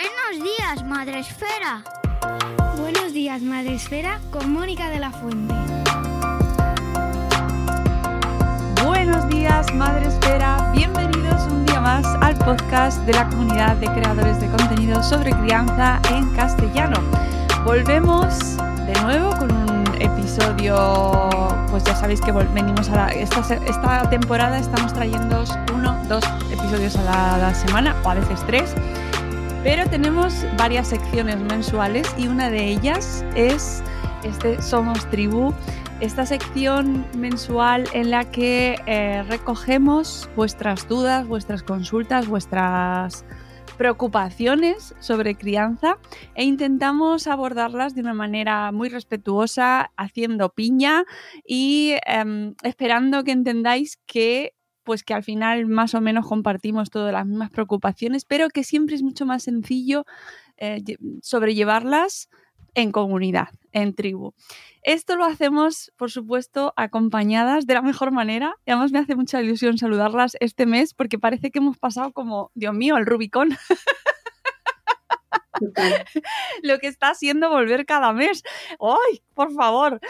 Buenos días, Madre Esfera. Buenos días, Madre Esfera, con Mónica de la Fuente. Buenos días, Madre Esfera. Bienvenidos un día más al podcast de la comunidad de creadores de contenido sobre crianza en castellano. Volvemos de nuevo con un episodio, pues ya sabéis que venimos a la, esta, esta temporada estamos trayendo uno, dos episodios a la, a la semana o a veces tres. Pero tenemos varias secciones mensuales y una de ellas es este Somos Tribu, esta sección mensual en la que eh, recogemos vuestras dudas, vuestras consultas, vuestras preocupaciones sobre crianza e intentamos abordarlas de una manera muy respetuosa, haciendo piña y eh, esperando que entendáis que pues que al final más o menos compartimos todas las mismas preocupaciones, pero que siempre es mucho más sencillo eh, sobrellevarlas en comunidad, en tribu. Esto lo hacemos, por supuesto, acompañadas de la mejor manera. Y además me hace mucha ilusión saludarlas este mes porque parece que hemos pasado como, Dios mío, el Rubicón. lo que está haciendo volver cada mes. ¡Ay, por favor!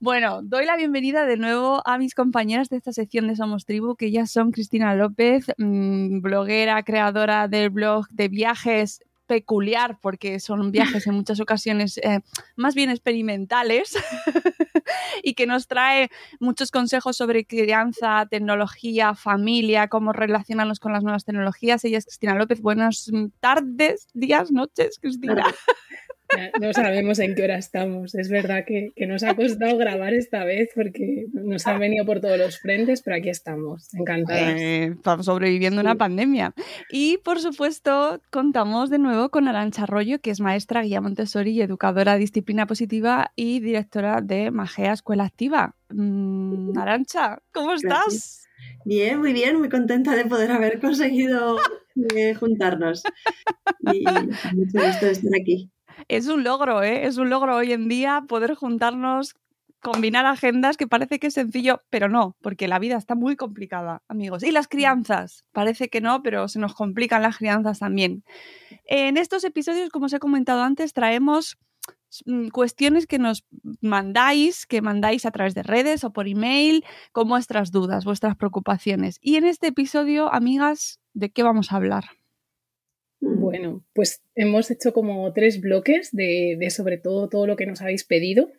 Bueno, doy la bienvenida de nuevo a mis compañeras de esta sección de Somos Tribu, que ya son Cristina López, mmm, bloguera, creadora del blog de viajes peculiar porque son viajes en muchas ocasiones eh, más bien experimentales y que nos trae muchos consejos sobre crianza, tecnología, familia, cómo relacionarnos con las nuevas tecnologías. Ella es Cristina López. Buenas tardes, días, noches, Cristina. no sabemos en qué hora estamos. Es verdad que, que, nos ha costado grabar esta vez porque nos han venido por todos los frentes, pero aquí estamos, encantadas. Eh, estamos sobreviviendo sí. una pandemia. Y por supuesto, contamos de nuevo con Arancha Arroyo, que es maestra, guía Montessori y educadora de disciplina positiva y directora de Magea Escuela Activa. Mm, Arancha, ¿cómo estás? Gracias. Bien, muy bien, muy contenta de poder haber conseguido eh, juntarnos. Y mucho gusto de estar aquí es un logro, ¿eh? Es un logro hoy en día poder juntarnos, combinar agendas, que parece que es sencillo, pero no, porque la vida está muy complicada, amigos. Y las crianzas, parece que no, pero se nos complican las crianzas también. En estos episodios, como os he comentado antes, traemos mm, cuestiones que nos mandáis, que mandáis a través de redes o por email, con vuestras dudas, vuestras preocupaciones. Y en este episodio, amigas, ¿de qué vamos a hablar? Bueno, pues hemos hecho como tres bloques de, de, sobre todo todo lo que nos habéis pedido.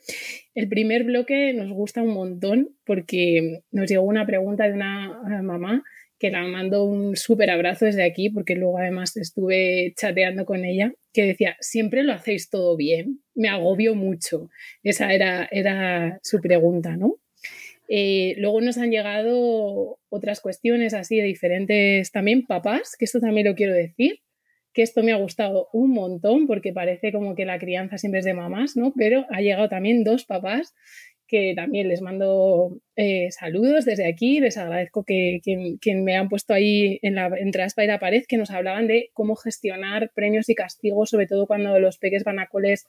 El primer bloque nos gusta un montón porque nos llegó una pregunta de una mamá que la mando un súper abrazo desde aquí porque luego además estuve chateando con ella que decía, siempre lo hacéis todo bien, me agobio mucho. Esa era, era su pregunta, ¿no? Eh, luego nos han llegado otras cuestiones así de diferentes también papás, que esto también lo quiero decir, que esto me ha gustado un montón porque parece como que la crianza siempre es de mamás, ¿no? Pero ha llegado también dos papás que también les mando eh, saludos desde aquí, les agradezco que, me han puesto ahí en la, entre la y la pared, que nos hablaban de cómo gestionar premios y castigos, sobre todo cuando los peques van a coles,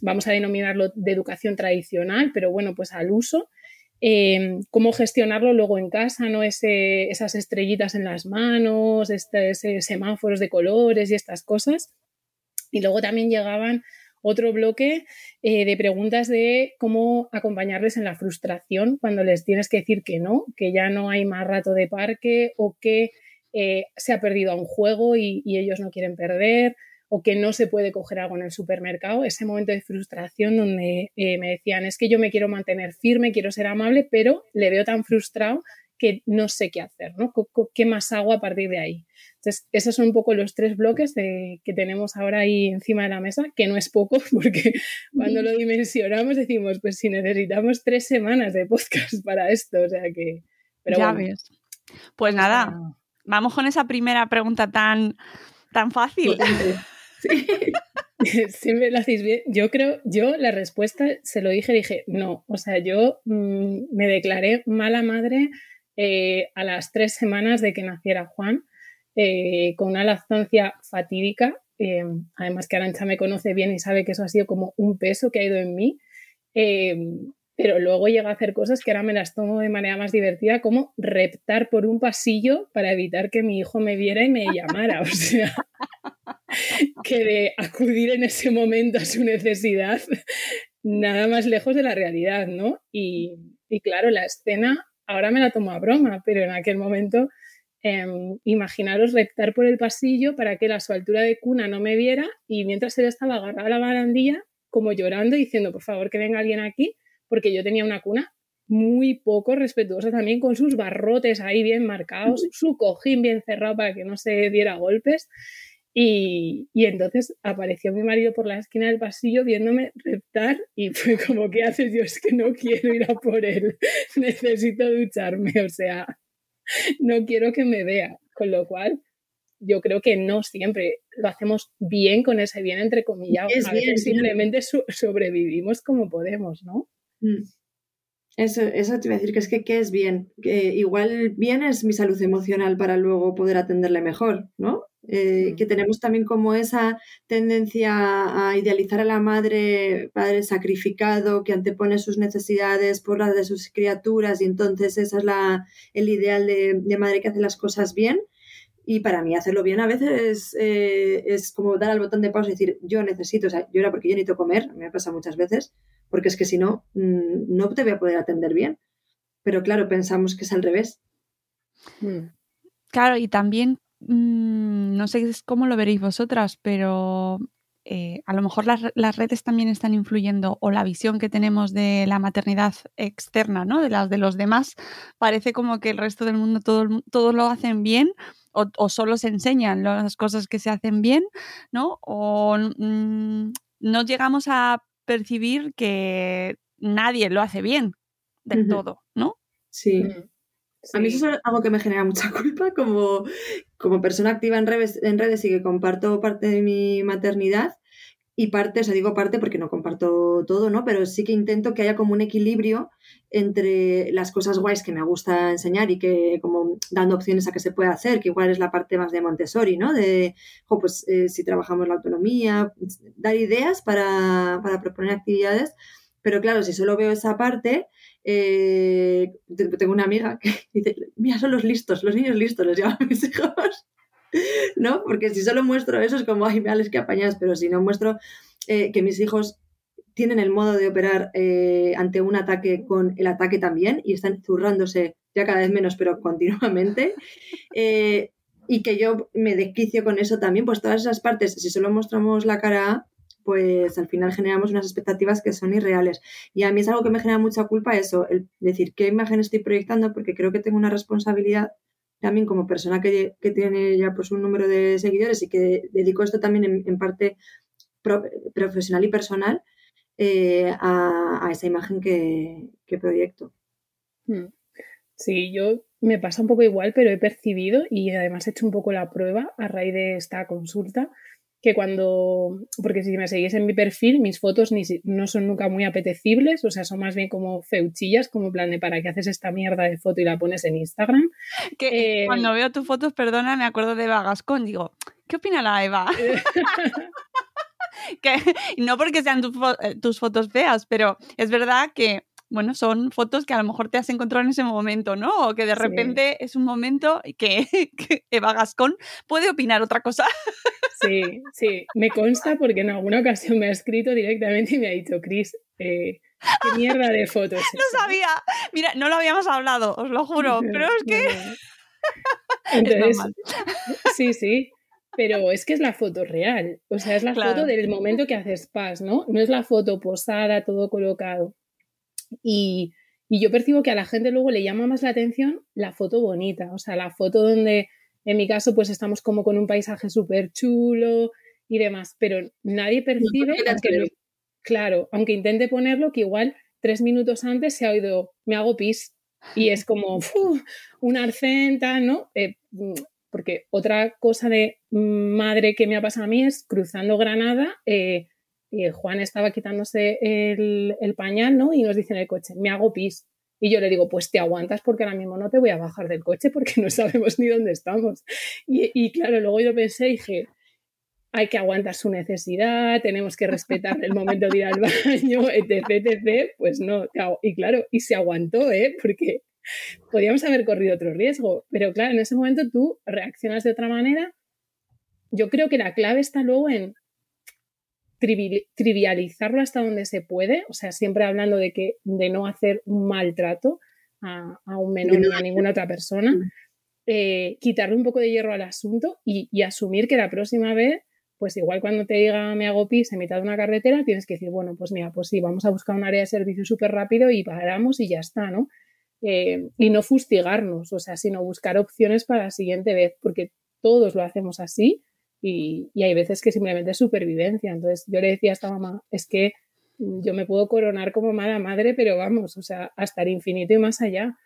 vamos a denominarlo de educación tradicional, pero bueno, pues al uso. Eh, cómo gestionarlo luego en casa, ¿no? Ese, esas estrellitas en las manos, este, semáforos de colores y estas cosas. Y luego también llegaban otro bloque eh, de preguntas de cómo acompañarles en la frustración cuando les tienes que decir que no, que ya no hay más rato de parque o que eh, se ha perdido a un juego y ellos no quieren perder o que no se puede coger algo en el supermercado, ese momento de frustración donde eh, me decían, es que yo me quiero mantener firme, quiero ser amable, pero le veo tan frustrado que no sé qué hacer, ¿no? ¿Qué más hago a partir de ahí? Entonces, esos son un poco los tres bloques de, que tenemos ahora ahí encima de la mesa, que no es poco, porque cuando lo dimensionamos decimos, pues si necesitamos tres semanas de podcast para esto, o sea que... Pero ya bueno. ves. Pues nada, vamos con esa primera pregunta tan, tan fácil. Sí. Siempre lo hacéis bien. Yo creo, yo la respuesta se lo dije, dije, no, o sea, yo mmm, me declaré mala madre eh, a las tres semanas de que naciera Juan, eh, con una lactancia fatídica, eh, además que Arancha me conoce bien y sabe que eso ha sido como un peso que ha ido en mí, pero luego llega a hacer cosas que ahora me las tomo de manera más divertida, como reptar por un pasillo para evitar que mi hijo me viera y me llamara, o sea... que de acudir en ese momento a su necesidad, nada más lejos de la realidad, ¿no? Y, y claro, la escena ahora me la tomo a broma, pero en aquel momento Em, imaginaros reptar por el pasillo para que a su altura de cuna no me viera y mientras él estaba agarrado a la barandilla, como llorando, diciendo, por favor, que venga alguien aquí, porque yo tenía una cuna muy poco respetuosa también, con sus barrotes ahí bien marcados, su cojín bien cerrado para que no se diera golpes. Y, y, entonces apareció mi marido por la esquina del pasillo viéndome reptar y fue como, ¿qué haces? Yo es que no quiero ir a por él, necesito ducharme, o sea, no quiero que me vea. Con lo cual, yo creo que no siempre lo hacemos bien con ese bien entre comillas. a veces simplemente sobrevivimos como podemos, ¿no? Mm. Eso, eso te iba a decir que es que ¿qué es bien? Que igual bien es mi salud emocional para luego poder atenderle mejor, ¿no? Eh, que tenemos también como esa tendencia a idealizar a la madre, padre sacrificado, que antepone sus necesidades por las de sus criaturas y entonces esa es la, el ideal de, madre que hace las cosas bien. Y para mí hacerlo bien a veces eh, es como dar al botón de pausa y decir, yo necesito, o sea, yo era porque yo necesito comer, me ha pasado muchas veces, porque es que si no, mm, no te voy a poder atender bien. Pero claro, pensamos que es al revés. Mm. Claro, y también Mm, no sé cómo lo veréis vosotras, pero eh, a lo mejor las, redes también están influyendo o la visión que tenemos de la maternidad externa, ¿no? De las de los demás, parece como que el resto del mundo todo, lo hacen bien o, solo se enseñan las cosas que se hacen bien, ¿no? O mm, no llegamos a percibir que nadie lo hace bien del todo, ¿no? Sí. Mm. A mí eso es algo que me genera mucha culpa como, como persona activa en redes, en redes y que comparto parte de mi maternidad y parte, o sea, digo parte porque no comparto todo, ¿no? Pero sí que intento que haya como un equilibrio entre las cosas guays que me gusta enseñar y que como dando opciones a que se pueda hacer, que igual es la parte más de Montessori, ¿no? De, pues eh, si trabajamos la autonomía, dar ideas para, para proponer actividades, pero claro, si solo veo esa parte, eh, tengo una amiga que dice, mira, son los listos, los niños listos, los llaman mis hijos. ¿No? Porque si solo muestro eso es como, ay, me que apañas, pero si no muestro eh, que mis hijos tienen el modo de operar eh, ante un ataque con el ataque también y están zurrándose ya cada vez menos, pero continuamente. y que yo me desquicio con eso también, pues todas esas partes, si solo mostramos la cara pues al final generamos unas expectativas que son irreales. Y a mí es algo que me genera mucha culpa eso, el decir qué imagen estoy proyectando, porque creo que tengo una responsabilidad también como persona que, tiene ya pues un número de seguidores y que dedico esto también en, parte profesional y personal eh, a, esa imagen que, que proyecto. Hmm. Sí, yo me pasa un poco igual, pero he percibido y además he hecho un poco la prueba a raíz de esta consulta que cuando, porque si me seguís en mi perfil, mis fotos ni, no son nunca muy apetecibles, o sea, son más bien como feuchillas, como plan de para qué haces esta mierda de foto y la pones en Instagram. Que eh, cuando veo tus fotos, perdona, me acuerdo de Eva Gascón, digo, ¿qué opina la Eva? que, no porque sean eh, tus fotos feas, pero es verdad que bueno, son fotos que a lo mejor te has encontrado en ese momento, ¿no? O que de repente es un momento que, que, Eva Gascón puede opinar otra cosa. Sí, sí, me consta porque en alguna ocasión me ha escrito directamente y me ha dicho, Cris, eh, qué mierda de fotos. No sabía, mira, no lo habíamos hablado, os lo juro, pero es que... Entonces, sí, sí, pero es que es la foto real, o sea, es la foto del momento que haces paz, ¿no? No es la foto posada, todo colocado. Y, y yo percibo que a la gente luego le llama más la atención la foto bonita, o sea, la foto donde en mi caso pues estamos como con un paisaje súper chulo y demás, pero nadie percibe, claro, aunque intente ponerlo, que igual tres minutos antes se ha oído, me hago pis y es como una arcenta, ¿no? Eh, porque otra cosa de madre que me ha pasado a mí es cruzando Granada, eh, y Juan estaba quitándose el, el, pañal, ¿no? Y nos dice en el coche, me hago pis. Y yo le digo, pues te aguantas porque ahora mismo no te voy a bajar del coche porque no sabemos ni dónde estamos. Y, y claro, luego yo pensé y dije, hay que aguantar su necesidad, tenemos que respetar el momento de ir al baño, etc, etc. Pues no, y claro, y se aguantó, ¿eh? Porque podíamos haber corrido otro riesgo, pero claro, en ese momento tú reaccionas de otra manera yo creo que la clave está luego en trivializarlo hasta donde se puede, o sea, siempre hablando de que de no hacer un maltrato a, un menor ni a ninguna otra persona, eh, quitarle un poco de hierro al asunto y, y, asumir que la próxima vez, pues igual cuando te diga me hago pis en mitad de una carretera, tienes que decir, bueno, pues mira, pues sí, vamos a buscar un área de servicio súper rápido y paramos y ya está, ¿no? Eh, y no fustigarnos, o sea, sino buscar opciones para la siguiente vez, porque todos lo hacemos así y, hay veces que simplemente es supervivencia. Entonces yo le decía a esta mamá, es que yo me puedo coronar como mala madre, pero vamos, o sea, hasta el infinito y más allá.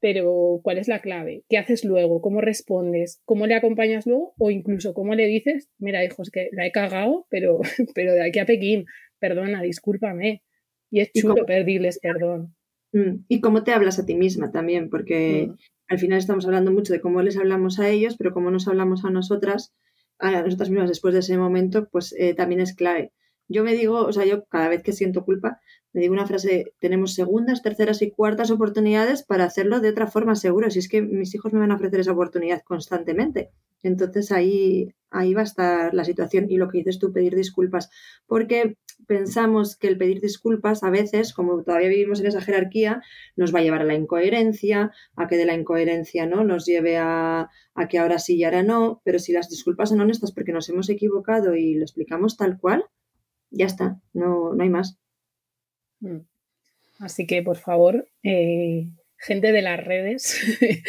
Pero ¿cuál es la clave? ¿Qué haces luego? ¿Cómo respondes? ¿Cómo le acompañas luego? O incluso cómo le dices, mira, hijo, es que la he cagado, pero, pero de aquí a Pekín, perdona, discúlpame. Y es chulo pedirles perdón. Mm, y cómo te hablas a ti misma también, porque mm. al final estamos hablando mucho de cómo les hablamos a ellos, pero cómo nos hablamos a nosotras, a nosotras mismas después de ese momento, pues eh, también es clave. Yo me digo, o sea, yo cada vez que siento culpa, me digo una frase, tenemos segundas, terceras y cuartas oportunidades para hacerlo de otra forma seguro, si es que mis hijos me van a ofrecer esa oportunidad constantemente. Entonces ahí, ahí va a estar la situación. Y lo que dices tú, pedir disculpas, porque pensamos que el pedir disculpas a veces, como todavía vivimos en esa jerarquía, nos va a llevar a la incoherencia, a que de la incoherencia no nos lleve a, a que ahora sí y ahora no, pero si las disculpas son honestas porque nos hemos equivocado y lo explicamos tal cual, ya está, no, no hay más. Mm. Así que, por favor, eh, gente de las redes,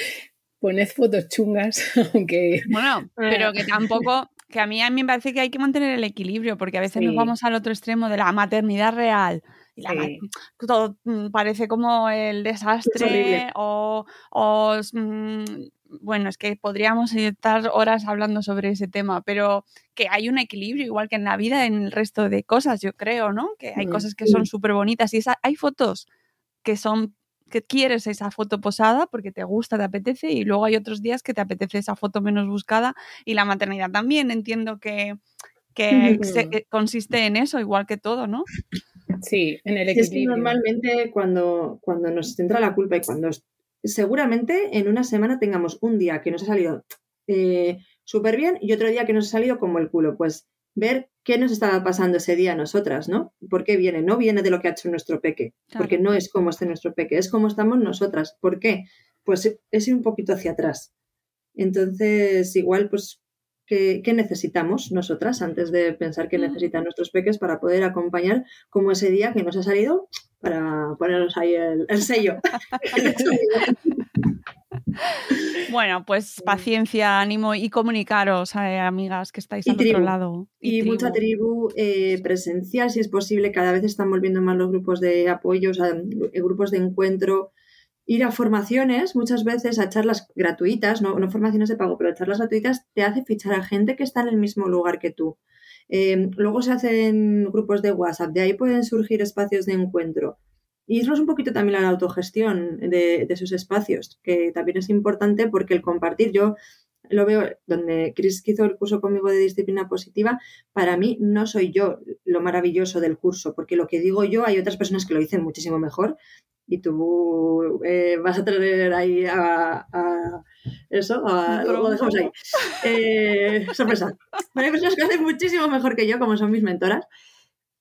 poned fotos chungas, aunque... Bueno, pero que tampoco, que a mí, a mí me parece que hay que mantener el equilibrio, porque a veces nos vamos al otro extremo de la maternidad real. Y la todo mm, parece como el desastre o, mm, bueno, es que podríamos estar horas hablando sobre ese tema, pero que hay un equilibrio igual que en la vida, en el resto de cosas, yo creo, ¿no? Que hay mm, cosas que son súper bonitas y hay fotos que son que quieres esa foto posada porque te gusta, te apetece, y luego hay otros días que te apetece esa foto menos buscada y la maternidad también. Entiendo que, que consiste en eso, igual que todo, ¿no? Sí, en el equilibrio. Es que normalmente cuando, cuando nos centra la culpa y cuando seguramente en una semana tengamos un día que nos ha salido eh, súper bien y otro día que nos ha salido como el culo. Pues ver qué nos estaba pasando ese día a nosotras, ¿no? ¿Por qué viene? No viene de lo que ha hecho nuestro peque, porque no es como este nuestro peque, es como estamos nosotras. ¿Por qué? Pues es ir un poquito hacia atrás. Entonces, igual, pues, ¿qué, necesitamos nosotras antes de pensar qué mm. necesitan nuestros peques para poder acompañar como ese día que nos ha salido para ponernos ahí el, el sello? Bueno, pues paciencia, ánimo y comunicaros, eh, amigas que estáis al otro lado. Y, mucha tribu eh, presencial, si es posible. Cada vez están volviendo más los grupos de apoyo, eh, grupos de encuentro. Ir a formaciones, muchas veces a charlas gratuitas, no, formaciones de pago, pero charlas gratuitas, te hace fichar a gente que está en el mismo lugar que tú. Luego se hacen grupos de WhatsApp, de ahí pueden surgir espacios de encuentro. Y eso es un poquito también la autogestión de, esos espacios, que también es importante porque el compartir, yo lo veo donde Chris hizo el curso conmigo de disciplina positiva, para mí no soy yo lo maravilloso del curso, porque lo que digo yo hay otras personas que lo dicen muchísimo mejor y tú eh, vas a tener ahí a, eso, lo dejamos ahí. Eh, sorpresa. hay personas que hacen muchísimo mejor que yo, como son mis mentoras,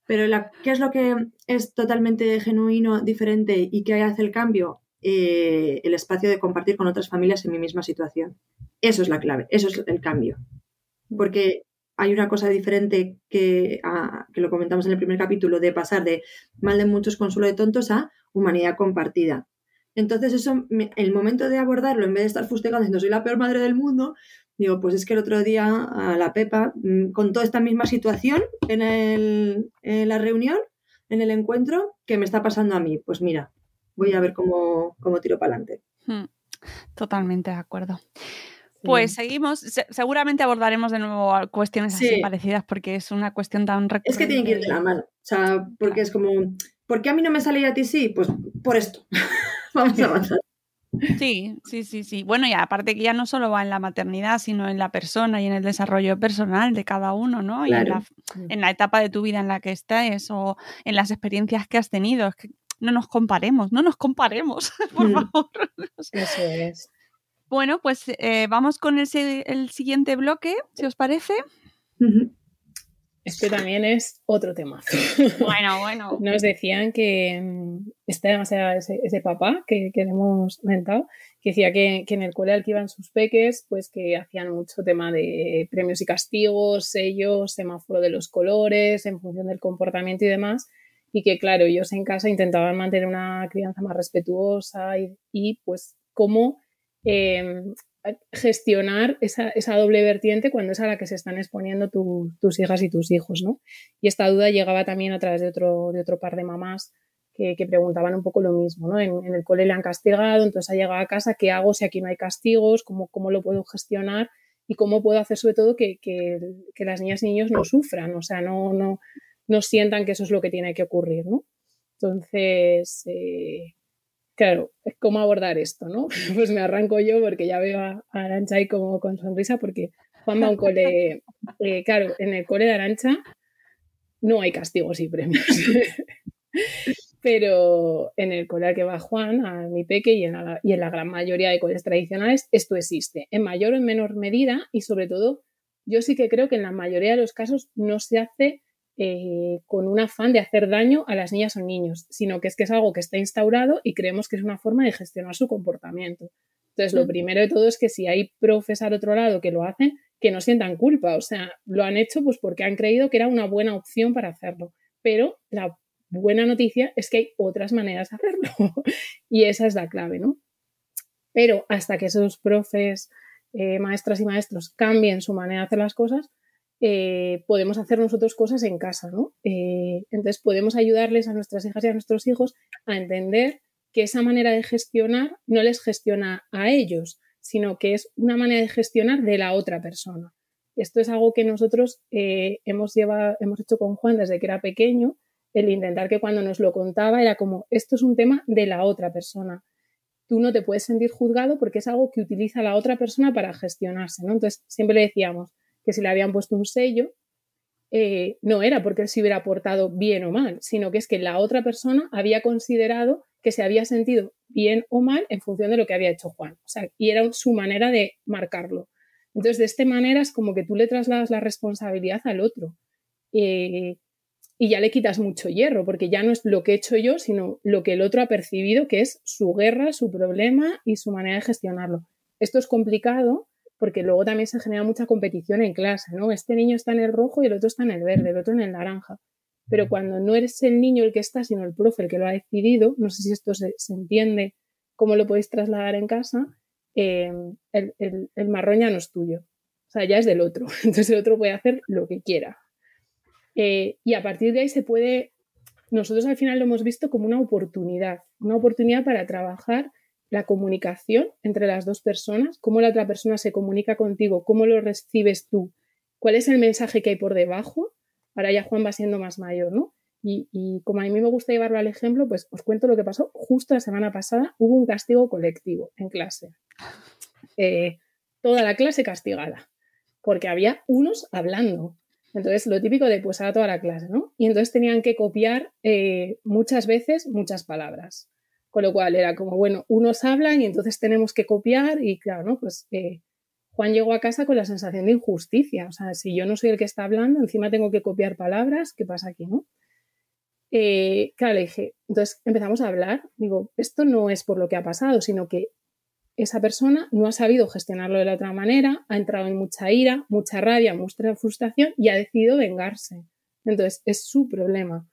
pero ¿qué es lo que es totalmente genuino, diferente y que hace el cambio? Eh, el espacio de compartir con otras familias en mi misma situación. Eso es la clave, eso es el cambio. Porque hay una cosa diferente que, ah, que lo comentamos en el primer capítulo, de pasar de mal de muchos, consuelo de tontos a humanidad compartida. Entonces, eso, el momento de abordarlo, en vez de estar fustigando diciendo soy la peor madre del mundo, Digo, pues es que el otro día a la Pepa mm, contó esta misma situación en, el, en la reunión, en el encuentro, que me está pasando a mí. Pues mira, voy a ver cómo, cómo tiro para adelante. Hmm, totalmente de acuerdo. Pues seguimos, seguramente abordaremos de nuevo cuestiones así parecidas porque es una cuestión tan recurrente. Es que tienen que ir de la mano, o sea, porque es como, ¿por qué a mí no me sale y a ti sí? Pues por esto. Vamos a avanzar. Sí, sí, sí, sí. Bueno, y aparte que ya no solo va en la maternidad, sino en la persona y en el desarrollo personal de cada uno, ¿no? Y en la, en la, etapa de tu vida en la que estés o en las experiencias que has tenido. Es que no nos comparemos, no nos comparemos, por mm. favor. Eso es. Bueno, pues eh, vamos con el, siguiente bloque, si os parece. Este también es otro tema. Bueno, bueno. Nos decían que mm, este, o sea, ese, papá que, que, hemos comentado, que decía que, en el cole al que iban sus peques, pues que hacían mucho tema de premios y castigos, sellos, semáforo de los colores, en función del comportamiento y demás, y que claro, ellos en casa intentaban mantener una crianza más respetuosa y, pues cómo em, gestionar esa, doble vertiente cuando es a la que se están exponiendo tus hijas y tus hijos, ¿no? Y esta duda llegaba también a través de otro, de otro par de mamás que, preguntaban un poco lo mismo, ¿no? En, el cole le han castigado, entonces ha llegado a casa, ¿qué hago si aquí no hay castigos? ¿Cómo, cómo lo puedo gestionar? Y cómo puedo hacer sobre todo que, las niñas y niños no sufran, o sea, no, no, no sientan que eso es lo que tiene que ocurrir, ¿no? Entonces, eh, claro, ¿cómo abordar esto, no? Pues me arranco yo porque ya veo a, Arancha ahí como con sonrisa porque Juan va a un cole, eh, claro, en el cole de Arancha no hay castigos y premios. Pero en el cole al que va Juan, a mi peque y en, la, y en la gran mayoría de coles tradicionales, esto existe, en mayor o en menor medida y sobre todo, yo sí que creo que en la mayoría de los casos no se hace eh, con un afán de hacer daño a las niñas o niños, sino que es que es algo que está instaurado y creemos que es una forma de gestionar su comportamiento. Entonces, lo mm. primero de todo es que si hay profes al otro lado que lo hacen, que no sientan culpa, o sea, lo han hecho pues porque han creído que era una buena opción para hacerlo. Pero la buena noticia es que hay otras maneras de hacerlo y esa es la clave, ¿no? Pero hasta que esos profes, eh, maestras y maestros cambien su manera de hacer las cosas, eh, podemos hacer nosotros cosas en casa, ¿no? Eh, entonces podemos ayudarles a nuestras hijas y a nuestros hijos a entender que esa manera de gestionar no les gestiona a ellos, sino que es una manera de gestionar de la otra persona. Esto es algo que nosotros hemos, llevado, hemos hecho con Juan desde que era pequeño el intentar que cuando nos lo contaba era como, esto es un tema de la otra persona. Tú no te puedes sentir juzgado porque es algo que utiliza la otra persona para gestionarse, ¿no? Entonces, siempre le decíamos que si le habían puesto un sello, eh, no era porque él se hubiera portado bien o mal, sino que es que la otra persona había considerado que se había sentido bien o mal en función de lo que había hecho Juan. O sea, y era su manera de marcarlo. Entonces, de esta manera es como que tú le trasladas la responsabilidad al otro. Eh, y ya le quitas mucho hierro, porque ya no es lo que he hecho yo, sino lo que el otro ha percibido, que es su guerra, su problema y su manera de gestionarlo. Esto es complicado porque luego también se genera mucha competición en clase, ¿no? Este niño está en el rojo y el otro está en el verde, el otro en el naranja. Pero cuando no eres el niño el que está, sino el profe el que lo ha decidido, no sé si esto se, entiende, cómo lo podéis trasladar en casa, eh, el, el marrón ya no es tuyo. O sea, ya es del otro. Entonces el otro puede hacer lo que quiera. Eh, y a partir de ahí se puede, nosotros al final lo hemos visto como una oportunidad, una oportunidad para trabajar la comunicación entre las dos personas, cómo la otra persona se comunica contigo, cómo lo recibes tú, cuál es el mensaje que hay por debajo. Ahora ya Juan va siendo más mayor, ¿no? Y, como a mí me gusta llevarlo al ejemplo, pues os cuento lo que pasó. Justo la semana pasada hubo un castigo colectivo en clase. Eh, toda la clase castigada, porque había unos hablando. Entonces, lo típico de pues a toda la clase, ¿no? Y entonces tenían que copiar eh, muchas veces muchas palabras. Con lo cual era como, bueno, unos hablan y entonces tenemos que copiar y claro, ¿no? Pues eh, Juan llegó a casa con la sensación de injusticia. O sea, si yo no soy el que está hablando, encima tengo que copiar palabras, ¿qué pasa aquí, no? Eh, claro, le dije, entonces empezamos a hablar, digo, esto no es por lo que ha pasado, sino que esa persona no ha sabido gestionarlo de la otra manera, ha entrado en mucha ira, mucha rabia, mucha frustración y ha decidido vengarse. Entonces, es su problema.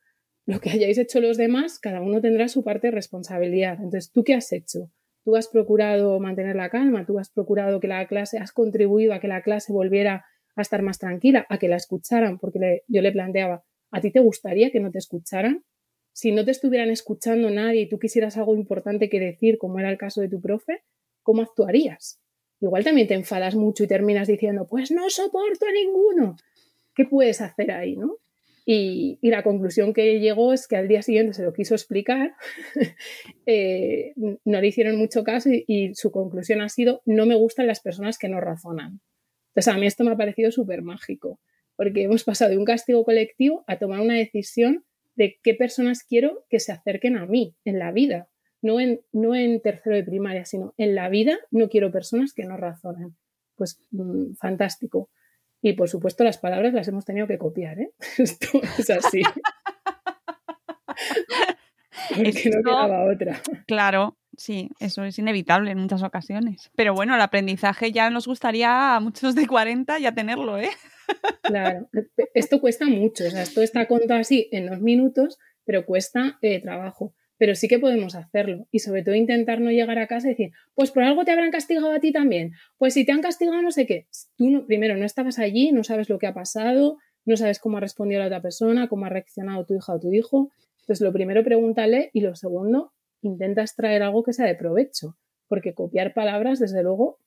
Lo que hayáis hecho los demás, cada uno tendrá su parte de responsabilidad. Entonces, ¿tú qué has hecho? Tú has procurado mantener la calma, tú has procurado que la clase, has contribuido a que la clase volviera a estar más tranquila, a que la escucharan, porque yo le planteaba, ¿a ti te gustaría que no te escucharan? Si no te estuvieran escuchando nadie y tú quisieras algo importante que decir, como era el caso de tu profe, ¿cómo actuarías? Igual también te enfadas mucho y terminas diciendo, pues no soporto a ninguno. ¿Qué puedes hacer ahí, no? Y, la conclusión que llegó es que al día siguiente se lo quiso explicar, eh, no le hicieron mucho caso y, su conclusión ha sido, no me gustan las personas que no razonan. Entonces a mí esto me ha parecido súper mágico, porque hemos pasado de un castigo colectivo a tomar una decisión de qué personas quiero que se acerquen a mí en la vida. no en, no en tercero de primaria, sino en la vida, no quiero personas que no razonen. Pues mm, fantástico. Y por supuesto las palabras las hemos tenido que copiar, ¿eh? Esto es así. Porque no quedaba otra. Claro, sí, eso es inevitable en muchas ocasiones. Pero bueno, el aprendizaje ya nos gustaría a muchos de 40 ya tenerlo, ¿eh? Claro, esto cuesta mucho, o sea, esto está contado así en dos minutos, pero cuesta eh, trabajo. Pero sí que podemos hacerlo y sobre todo intentar no llegar a casa y decir, pues por algo te habrán castigado a ti también. Pues si te han castigado no sé qué. Tú no, primero no estabas allí, no sabes lo que ha pasado, no sabes cómo ha respondido la otra persona, cómo ha reaccionado tu hija o tu hijo. Entonces, lo primero, pregúntale y lo segundo, intenta extraer algo que sea de provecho, porque copiar palabras, desde luego,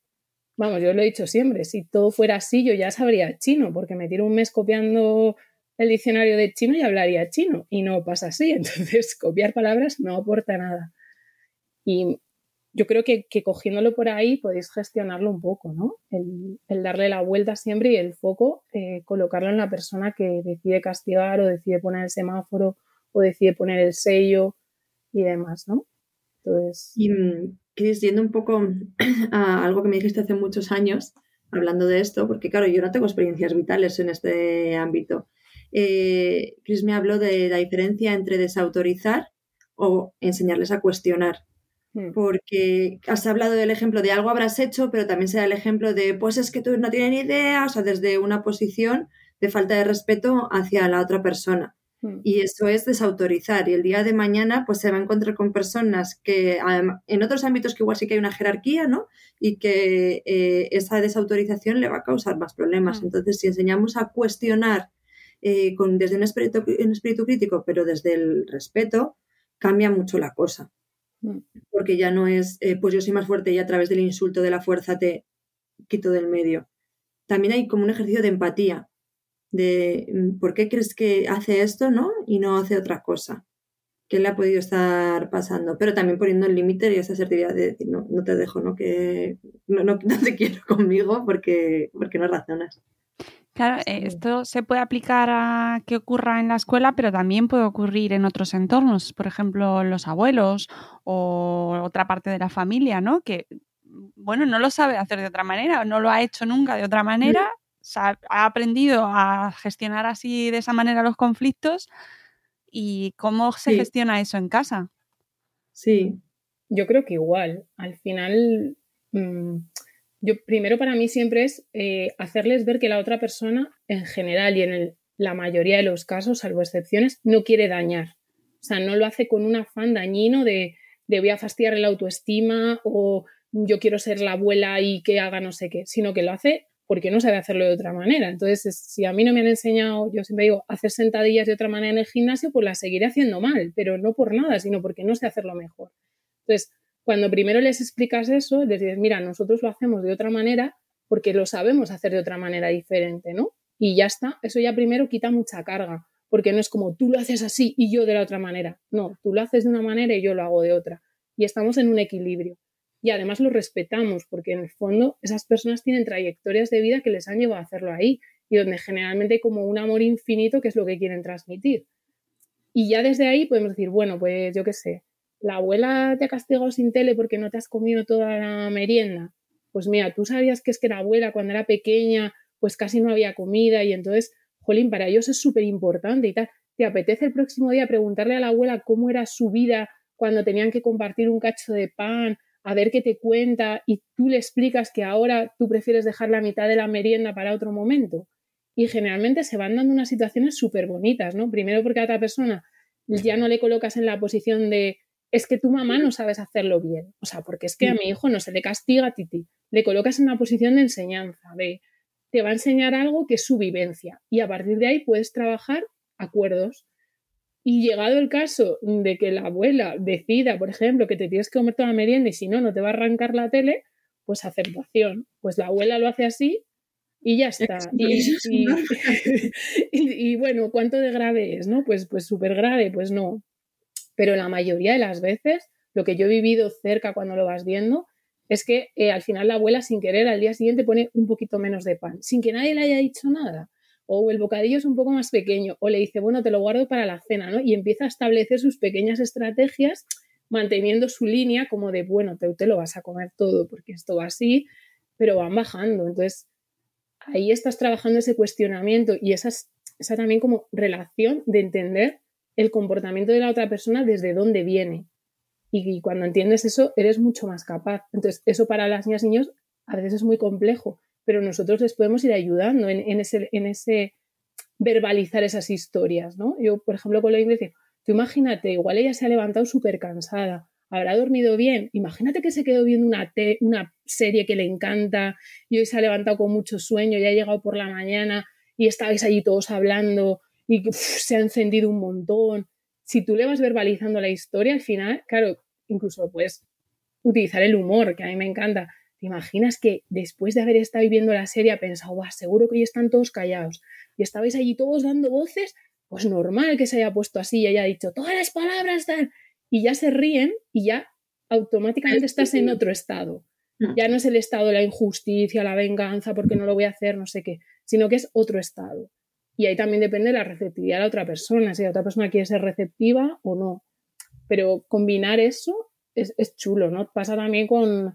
vamos, yo lo he dicho siempre, si todo fuera así, yo ya sabría chino, porque me tiro un mes copiando el diccionario de chino y hablaría chino, y no pasa así. Entonces, copiar palabras no aporta nada. Y yo creo que, cogiéndolo por ahí podéis gestionarlo un poco, ¿no? El, darle la vuelta siempre y el foco, eh, colocarlo en la persona que decide castigar o decide poner el semáforo o decide poner el sello y demás, ¿no? Entonces... Y Cris, yendo un poco a algo que me dijiste hace muchos años, hablando de esto, porque claro, yo no tengo experiencias vitales en este ámbito. Eh, Chris me habló de la diferencia entre desautorizar o enseñarles a cuestionar. Hmm. Porque has hablado del ejemplo de algo habrás hecho, pero también se da el ejemplo de, pues es que tú no tienes ni idea, o sea, desde una posición de falta de respeto hacia la otra persona. Mm. Y eso es desautorizar. Y el día de mañana, pues se va a encontrar con personas que en otros ámbitos que igual sí que hay una jerarquía, ¿no? Y que eh, esa desautorización le va a causar más problemas. Mm. Entonces, si enseñamos a cuestionar eh, con, desde un espíritu, un espíritu crítico, pero desde el respeto, cambia mucho la cosa. Mm. Porque ya no es, eh, pues yo soy más fuerte y a través del insulto de la fuerza te quito del medio. También hay como un ejercicio de empatía de mm, por qué crees que hace esto, ¿no? Y no hace otra cosa. ¿Qué le ha podido estar pasando? Pero también poniendo el límite y esa asertividad de decir, no, no te dejo, ¿no? Que no, no, te quiero conmigo porque, porque no razonas. Claro, esto se puede aplicar a que ocurra en la escuela, pero también puede ocurrir en otros entornos, por ejemplo, los abuelos o otra parte de la familia, ¿no? Que, bueno, no lo sabe hacer de otra manera, no lo ha hecho nunca de otra manera ha, aprendido a gestionar así de esa manera los conflictos y cómo se gestiona eso en casa. Sí, yo creo que igual. Al final, mm, yo primero para mí siempre es eh, hacerles ver que la otra persona, en general y en la mayoría de los casos, salvo excepciones, no quiere dañar. O sea, no lo hace con un afán dañino de, de voy a fastidiar la autoestima o yo quiero ser la abuela y que haga no sé qué, sino que lo hace porque no sabe hacerlo de otra manera. Entonces, si a mí no me han enseñado, yo siempre digo, hacer sentadillas de otra manera en el gimnasio, pues las seguiré haciendo mal, pero no por nada, sino porque no sé hacerlo mejor. Entonces, cuando primero les explicas eso, les dices, mira, nosotros lo hacemos de otra manera porque lo sabemos hacer de otra manera diferente, ¿no? Y ya está, eso ya primero quita mucha carga, porque no es como tú lo haces así y yo de la otra manera. No, tú lo haces de una manera y yo lo hago de otra. Y estamos en un equilibrio y además lo respetamos porque en el fondo esas personas tienen trayectorias de vida que les han llevado a hacerlo ahí y donde generalmente hay como un amor infinito que es lo que quieren transmitir. Y ya desde ahí podemos decir, bueno, pues yo qué sé, la abuela te ha castigado sin tele porque no te has comido toda la merienda. Pues mira, tú sabías que es que la abuela cuando era pequeña pues casi no había comida y entonces, jolín, para ellos es súper importante y tal. ¿Te apetece el próximo día preguntarle a la abuela cómo era su vida cuando tenían que compartir un cacho de pan a ver qué te cuenta y tú le explicas que ahora tú prefieres dejar la mitad de la merienda para otro momento. Y generalmente se van dando unas situaciones súper bonitas, ¿no? Primero porque a otra persona ya no le colocas en la posición de es que tu mamá no sabes hacerlo bien. O sea, porque es que a mi hijo no se le castiga a ti, Le colocas en una posición de enseñanza, de te va a enseñar algo que es su vivencia. Y a partir de ahí puedes trabajar acuerdos y llegado el caso de que la abuela decida, por ejemplo, que te tienes que comer toda la merienda y si no, no te va a arrancar la tele, pues aceptación. Pues la abuela lo hace así y ya está. Y, bueno, ¿cuánto de grave es? ¿No? Pues pues súper grave, pues no. Pero la mayoría de las veces, lo que yo he vivido cerca cuando lo vas viendo, es que eh, al final la abuela sin querer al día siguiente pone un poquito menos de pan, sin que nadie le haya dicho nada o el bocadillo es un poco más pequeño, o le dice, bueno, te lo guardo para la cena, ¿no? Y empieza a establecer sus pequeñas estrategias manteniendo su línea como de, bueno, te, lo vas a comer todo porque esto va así, pero van bajando. Entonces, ahí estás trabajando ese cuestionamiento y esa, esa también como relación de entender el comportamiento de la otra persona desde dónde viene. Y, cuando entiendes eso, eres mucho más capaz. Entonces, eso para las niñas y niños a veces es muy complejo, pero nosotros les podemos ir ayudando en, ese, verbalizar esas historias, ¿no? Yo, por ejemplo, con la inglés, tú imagínate, igual ella se ha levantado súper cansada, habrá dormido bien, imagínate que se quedó viendo una, una serie que le encanta y hoy se ha levantado con mucho sueño, y ha llegado por la mañana y estabais allí todos hablando y se ha encendido un montón. Si tú le vas verbalizando la historia, al final, claro, incluso puedes utilizar el humor, que a mí me encanta. ¿Te imaginas que después de haber estado viendo la serie ha pensado, seguro que hoy están todos callados y estabais allí todos dando voces? Pues normal que se haya puesto así y haya dicho todas las palabras tal. Y ya se ríen y ya automáticamente estás en otro estado. Mm. Ya no es el estado de la injusticia, la venganza, porque no lo voy a hacer, no sé qué, sino que es otro estado. Y ahí también depende de la receptividad de la otra persona, si la otra persona quiere ser receptiva o no. Pero combinar eso es, chulo, ¿no? Pasa también con,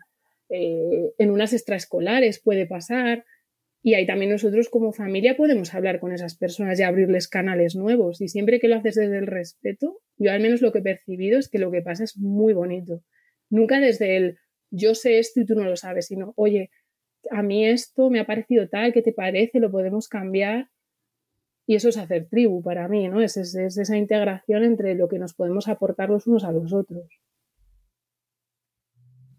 eh, en unas extraescolares puede pasar. Y ahí también nosotros como familia podemos hablar con esas personas y abrirles canales nuevos. Y siempre que lo haces desde el respeto, yo al menos lo que he percibido es que lo que pasa es muy bonito. Nunca desde el yo sé esto y tú no lo sabes, sino, oye, a mí esto me ha parecido tal, ¿qué te parece? ¿Lo podemos cambiar? Y eso es hacer tribu para mí, ¿no? Es, esa integración entre lo que nos podemos aportar los unos a los otros.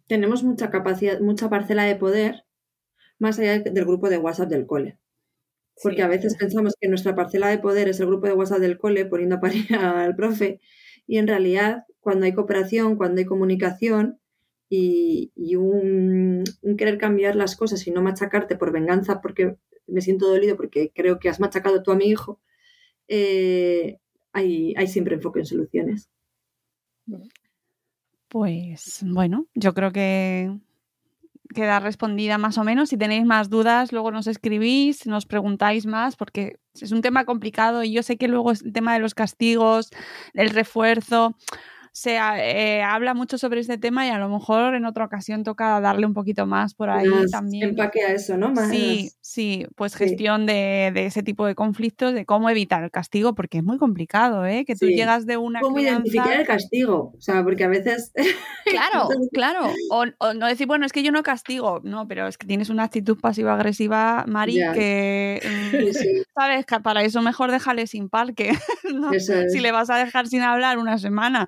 Tenemos mucha capacidad, mucha parcela de poder más allá del grupo de WhatsApp del cole. Porque a veces pensamos que nuestra parcela de poder es el grupo de WhatsApp del cole poniendo a parir al profe y en realidad cuando hay cooperación, cuando hay comunicación y, un, querer cambiar las cosas y no machacarte por venganza porque me siento dolido porque creo que has machacado tú a mi hijo, eh, hay, siempre enfoque en soluciones. Pues bueno, yo creo que queda respondida más o menos. Si tenéis más dudas, luego nos escribís, nos preguntáis más, porque es un tema complicado y yo sé que luego es el tema de los castigos, el refuerzo se eh, habla mucho sobre este tema y a lo mejor en otra ocasión toca darle un poquito más por ahí también. Empaque a eso, ¿no? Sí, sí, pues gestión de, ese tipo de conflictos, de cómo evitar el castigo, porque es muy complicado, ¿eh? Que tú llegas de una. ¿Cómo identificar el castigo? O sea, porque a veces. Claro, claro. O, no decir, bueno, es que yo no castigo. No, pero es que tienes una actitud pasiva-agresiva, Mari, que. Mm, ¿Sabes? Que para eso mejor déjale sin parque. Si le vas a dejar sin hablar una semana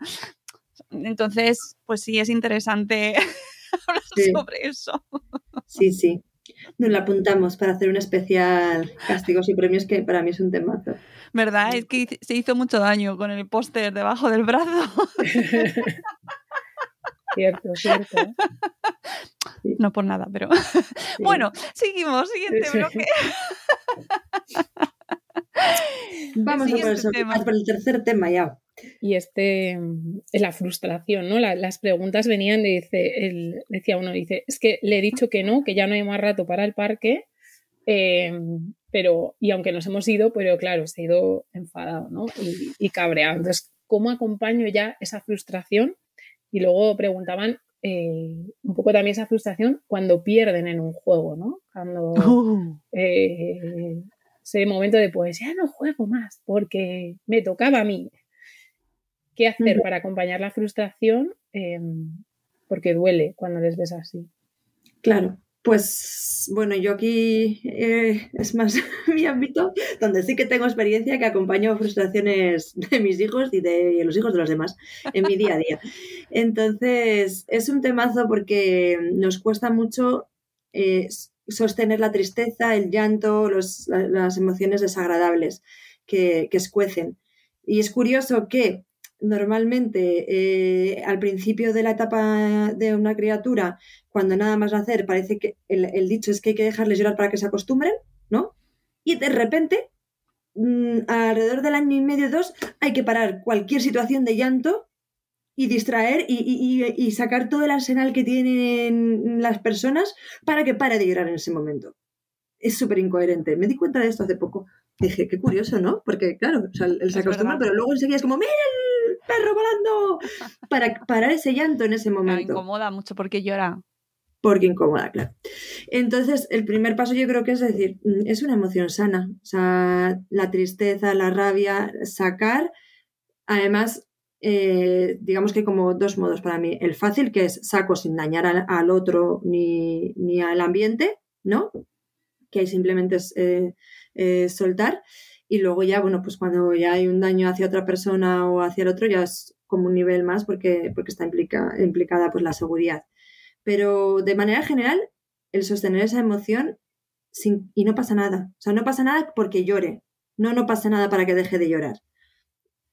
entonces, pues sí, es interesante hablar sobre eso. Sí, sí. Nos lo apuntamos para hacer un especial castigos y premios que para mí es un temazo. ¿Verdad? Es que se hizo mucho daño con el póster debajo del brazo. cierto, cierto. No por nada, pero. Bueno, seguimos, siguiente bloque. Vamos a por el tercer tema ya. Y este es la frustración, ¿no? las preguntas venían de, dice, él, decía uno, dice, es que le he dicho que no, que ya no hay más rato para el parque, eh, pero, y aunque nos hemos ido, pero claro, se ha ido enfadado, ¿no? Y, cabreado. Entonces, ¿cómo acompaño ya esa frustración? Y luego preguntaban eh, un poco también esa frustración cuando pierden en un juego, ¿no? Cuando uh. eh, ese momento de pues ya no juego más porque me tocaba a mí qué hacer para acompañar la frustración, em, porque duele cuando les ves así. Claro, pues bueno, yo aquí eh, es más mi ámbito, donde sí que tengo experiencia que acompaño frustraciones de mis hijos y de los hijos de los demás en mi día a día. Entonces, es un temazo porque nos cuesta mucho eh, sostener la tristeza, el llanto, las emociones desagradables que, escuecen. Y es curioso que normalmente eh, al principio de la etapa de una criatura, cuando nada más nacer, parece que el, dicho es que hay que dejarles llorar para que se acostumbren, ¿no? Y de repente, mm, alrededor del año y medio, dos, hay que parar cualquier situación de llanto y distraer y, sacar todo el arsenal que tienen las personas para que pare de llorar en ese momento. Es súper incoherente. Me di cuenta de esto hace poco. Dije, qué curioso, ¿no? Porque, claro, él se acostumbra, pero luego enseguida es como, ¡mira perro volando! Para parar ese llanto en ese momento. Me incomoda mucho porque llora. Porque incomoda, claro. Entonces, el primer paso yo creo que es decir, mm, es una emoción sana. O sea, la tristeza, la rabia, sacar. Además, eh, digamos que como dos modos para mí. El fácil, que es saco sin dañar al, otro ni, ni, al ambiente, ¿no? Que simplemente es eh, eh, soltar. Y luego ya, bueno, pues cuando ya hay un daño hacia otra persona o hacia el otro, ya es como un nivel más porque, porque está implica, implicada pues la seguridad. Pero de manera general, el sostener esa emoción y no pasa nada. O sea, no pasa nada porque llore. No, no pasa nada para que deje de llorar.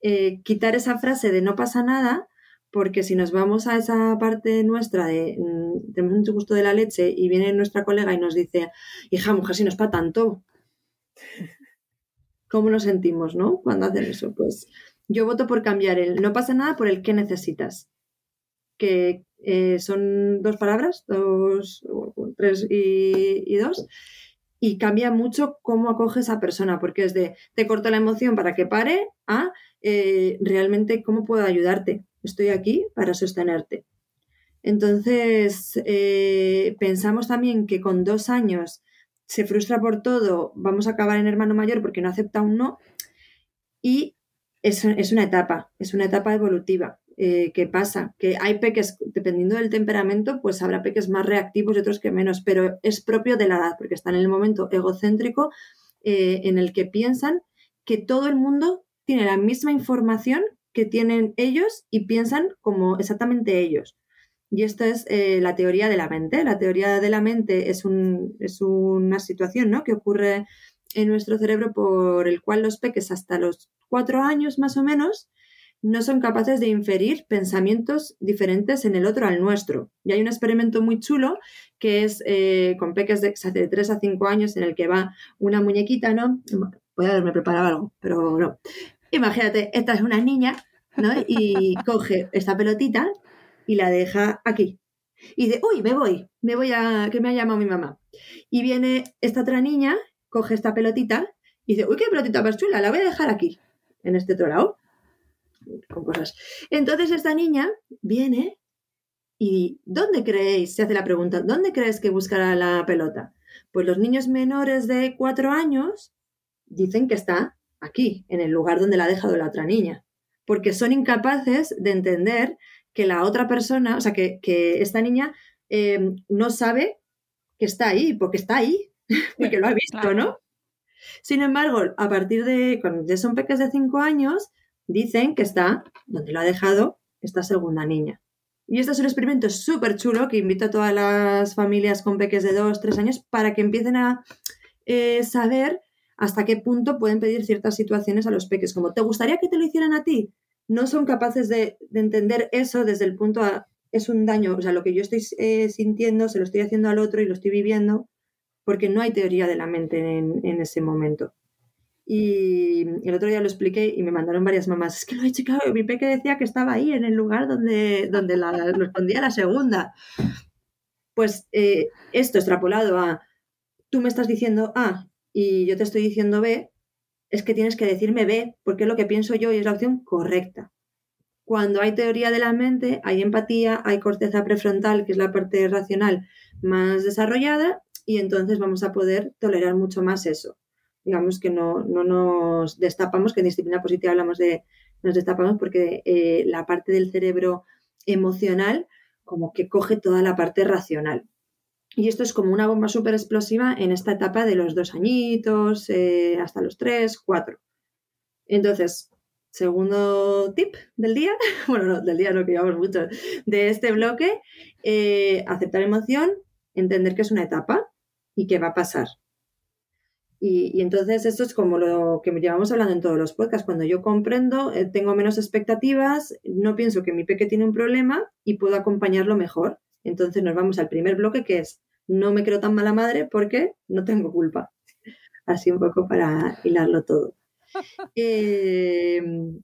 Eh, quitar esa frase de no pasa nada, porque si nos vamos a esa parte nuestra de mm, tenemos mucho gusto de la leche y viene nuestra colega y nos dice, hija, mujer, si no es para tanto. ¿Cómo nos sentimos, no? Cuando hacen eso. Pues yo voto por cambiar el no pasa nada por el que necesitas. Que eh, son dos palabras, dos, tres y, dos. Y cambia mucho cómo acoge esa persona, porque es de te corto la emoción para que pare a eh, realmente cómo puedo ayudarte. Estoy aquí para sostenerte. Entonces, eh, pensamos también que con dos años se frustra por todo, vamos a acabar en hermano mayor porque no acepta un no. Y es, es una etapa, es una etapa evolutiva. Eh, que pasa, que hay peques, dependiendo del temperamento, pues habrá peques más reactivos y otros que menos, pero es propio de la edad, porque están en el momento egocéntrico en el que piensan que todo el mundo tiene la misma información que tienen ellos y piensan como exactamente ellos. Y esta es eh, la teoría de la mente. La teoría de la mente es, un, es una situación ¿no? que ocurre en nuestro cerebro por el cual los peques hasta los cuatro años más o menos no son capaces de inferir pensamientos diferentes en el otro al nuestro. Y hay un experimento muy chulo que es eh, con peques de, de 3 a 5 años en el que va una muñequita, ¿no? Puede haberme preparado algo, pero no. Imagínate, esta es una niña, ¿no? Y coge esta pelotita y la deja aquí. Y dice, uy, me voy, me voy a, que me ha llamado mi mamá. Y viene esta otra niña, coge esta pelotita y dice, uy, qué pelotita más chula, la voy a dejar aquí, en este otro lado. Con cosas. Entonces esta niña viene y ¿dónde creéis? Se hace la pregunta, ¿dónde crees que buscará la pelota? Pues los niños menores de cuatro años dicen que está aquí, en el lugar donde la ha dejado la otra niña, porque son incapaces de entender que la otra persona, o sea, que, esta niña eh, no sabe que está ahí, porque está ahí, porque lo ha visto, ¿no? Sin embargo, a partir de cuando ya son peques de 5 años, dicen que está donde lo ha dejado esta segunda niña. Y este es un experimento súper chulo que invito a todas las familias con peques de 2, 3 años para que empiecen a eh, saber hasta qué punto pueden pedir ciertas situaciones a los peques, como ¿te gustaría que te lo hicieran a ti? no son capaces de, entender eso desde el punto a, es un daño, o sea, lo que yo estoy eh, sintiendo se lo estoy haciendo al otro y lo estoy viviendo, porque no hay teoría de la mente en, ese momento. Y el otro día lo expliqué y me mandaron varias mamás, es que lo he checado, mi peque decía que estaba ahí, en el lugar donde, donde la, respondía la segunda. Pues eh, esto extrapolado a, tú me estás diciendo A y yo te estoy diciendo B, es que tienes que decirme B, porque es lo que pienso yo y es la opción correcta. Cuando hay teoría de la mente, hay empatía, hay corteza prefrontal, que es la parte racional más desarrollada, y entonces vamos a poder tolerar mucho más eso. Digamos que no, nos destapamos, que en disciplina positiva hablamos de nos destapamos porque eh, la parte del cerebro emocional como que coge toda la parte racional. Y esto es como una bomba súper explosiva en esta etapa de los dos añitos, eh, hasta los tres, cuatro. Entonces, segundo tip del día, bueno, no, del día no que llevamos mucho, de este bloque, eh, aceptar emoción, entender que es una etapa y que va a pasar. Y, entonces esto es como lo que llevamos hablando en todos los podcasts. Cuando yo comprendo, eh, tengo menos expectativas, no pienso que mi peque tiene un problema y puedo acompañarlo mejor. Entonces nos vamos al primer bloque que es no me creo tan mala madre porque no tengo culpa. Así un poco para hilarlo todo. Em,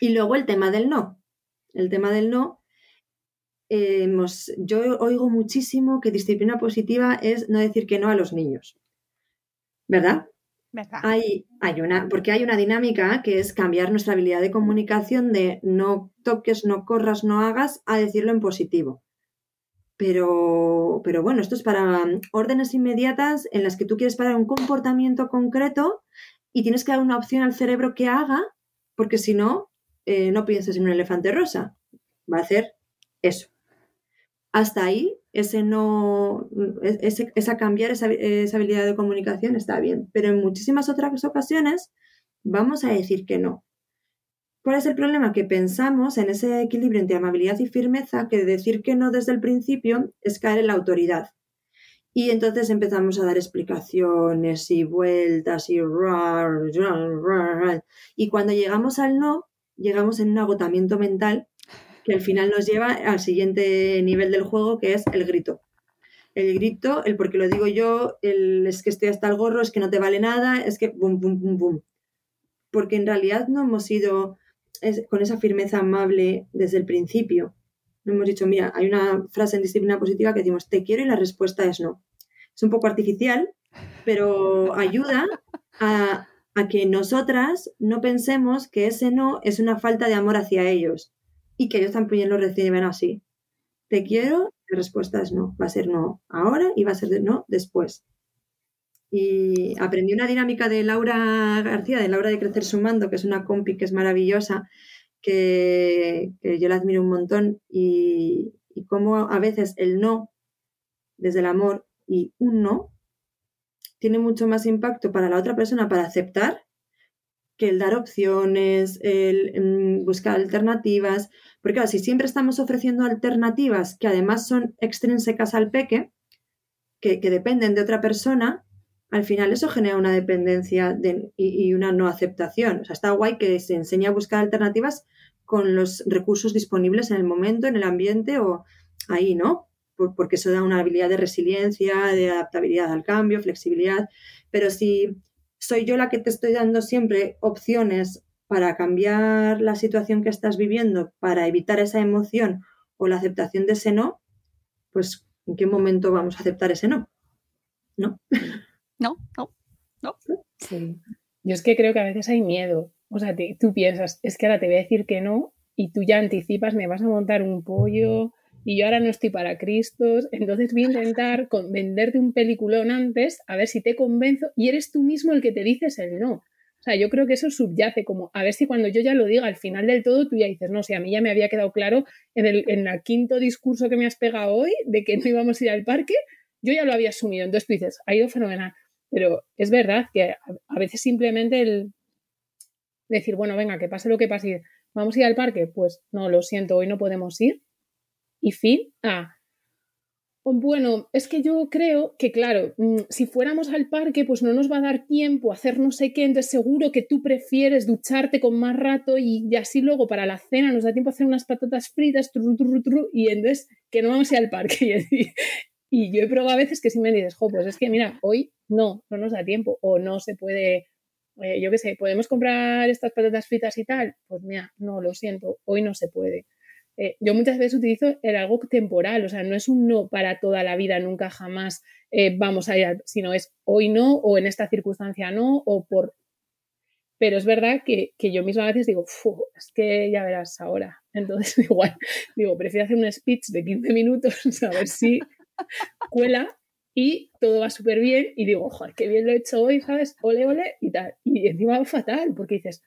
y luego el tema del no. El tema del no. yo oigo muchísimo que disciplina positiva es no decir que no a los niños. ¿Verdad? Hay, hay una, porque hay una dinámica que es cambiar nuestra habilidad de comunicación de no toques, no corras, no hagas, a decirlo en positivo. Pero, pero bueno, esto es para órdenes inmediatas en las que tú quieres parar un comportamiento concreto y tienes que dar una opción al cerebro que haga, porque si no, eh, no pienses en un elefante rosa. Va a hacer eso. Hasta ahí ese no, ese, esa cambiar esa, habilidad de comunicación está bien, pero en muchísimas otras ocasiones vamos a decir que no. ¿Cuál es el problema? Que pensamos en ese equilibrio entre amabilidad y firmeza, que decir que no desde el principio es caer en la autoridad. Y entonces empezamos a dar explicaciones y vueltas y... Y cuando llegamos al no, llegamos en un agotamiento mental que al final nos lleva al siguiente nivel del juego, que es el grito. El grito, el porque lo digo yo, el es que estoy hasta el gorro, es que no te vale nada, es que bum, bum, bum, bum. Porque en realidad no hemos ido con esa firmeza amable desde el principio. No hemos dicho, mira, hay una frase en disciplina positiva que decimos, te quiero y la respuesta es no. Es un poco artificial, pero ayuda a, a que nosotras no pensemos que ese no es una falta de amor hacia ellos, y que ellos también lo reciben así. Te quiero, la respuesta es no. Va a ser no ahora y va a ser no después. Y aprendí una dinámica de Laura García, de Laura de Crecer Sumando, que es una compi que es maravillosa, que, yo la admiro un montón, y, y cómo a veces el no, desde el amor, y un no, tiene mucho más impacto para la otra persona para aceptar que el dar opciones, el mm, buscar alternativas, porque claro, si siempre estamos ofreciendo alternativas que además son extrínsecas al peque, que, dependen de otra persona, al final eso genera una dependencia y, una no aceptación. O sea, está guay que se enseñe a buscar alternativas con los recursos disponibles en el momento, en el ambiente o ahí, ¿no? porque eso da una habilidad de resiliencia, de adaptabilidad al cambio, flexibilidad. Pero si soy yo la que te estoy dando siempre opciones para cambiar la situación que estás viviendo, para evitar esa emoción o la aceptación de ese no, pues ¿en qué momento vamos a aceptar ese no? ¿No? No, no, no. Sí. Yo es que creo que a veces hay miedo. O sea, tú piensas, es que ahora te voy a decir que no y tú ya anticipas, me vas a montar un pollo, y yo ahora no estoy para Cristos, entonces voy a intentar venderte un peliculón antes, a ver si te convenzo y eres tú mismo el que te dices el no. O sea, yo creo que eso subyace como, a ver si cuando yo ya lo diga al final del todo, tú ya dices, no, si a mí ya me había quedado claro en el, en el quinto discurso que me has pegado hoy de que no íbamos a ir al parque, yo ya lo había asumido. Entonces tú dices, ha ido fenomenal. Pero es verdad que a, veces simplemente el decir, bueno, venga, que pase lo que pase, vamos a ir al parque, pues no, lo siento, hoy no podemos ir y fin a. Bueno, es que yo creo que, claro, mm, si fuéramos al parque, pues no nos va a dar tiempo a hacer no sé qué, entonces seguro que tú prefieres ducharte con más rato y, así luego para la cena nos da tiempo a hacer unas patatas fritas, y entonces que no vamos a ir al parque. Y, yo he probado a veces que si me dices, jo, pues es que mira, hoy no, no nos da tiempo o no se puede, eh, yo qué sé, podemos comprar estas patatas fritas y tal. Pues mira, no, lo siento, hoy no se puede. Eh, yo muchas veces utilizo el algo temporal, o sea, no es un no para toda la vida, nunca jamás eh, vamos a ir, sino es hoy no, o en esta circunstancia no, o por... Pero es verdad que, yo misma a veces digo, es que ya verás ahora. Entonces, igual, digo, prefiero hacer un speech de 15 minutos, a ver si cuela y todo va súper bien y digo, joder, qué bien lo he hecho hoy, ¿sabes? Ole, ole y tal. Y encima va fatal, porque dices,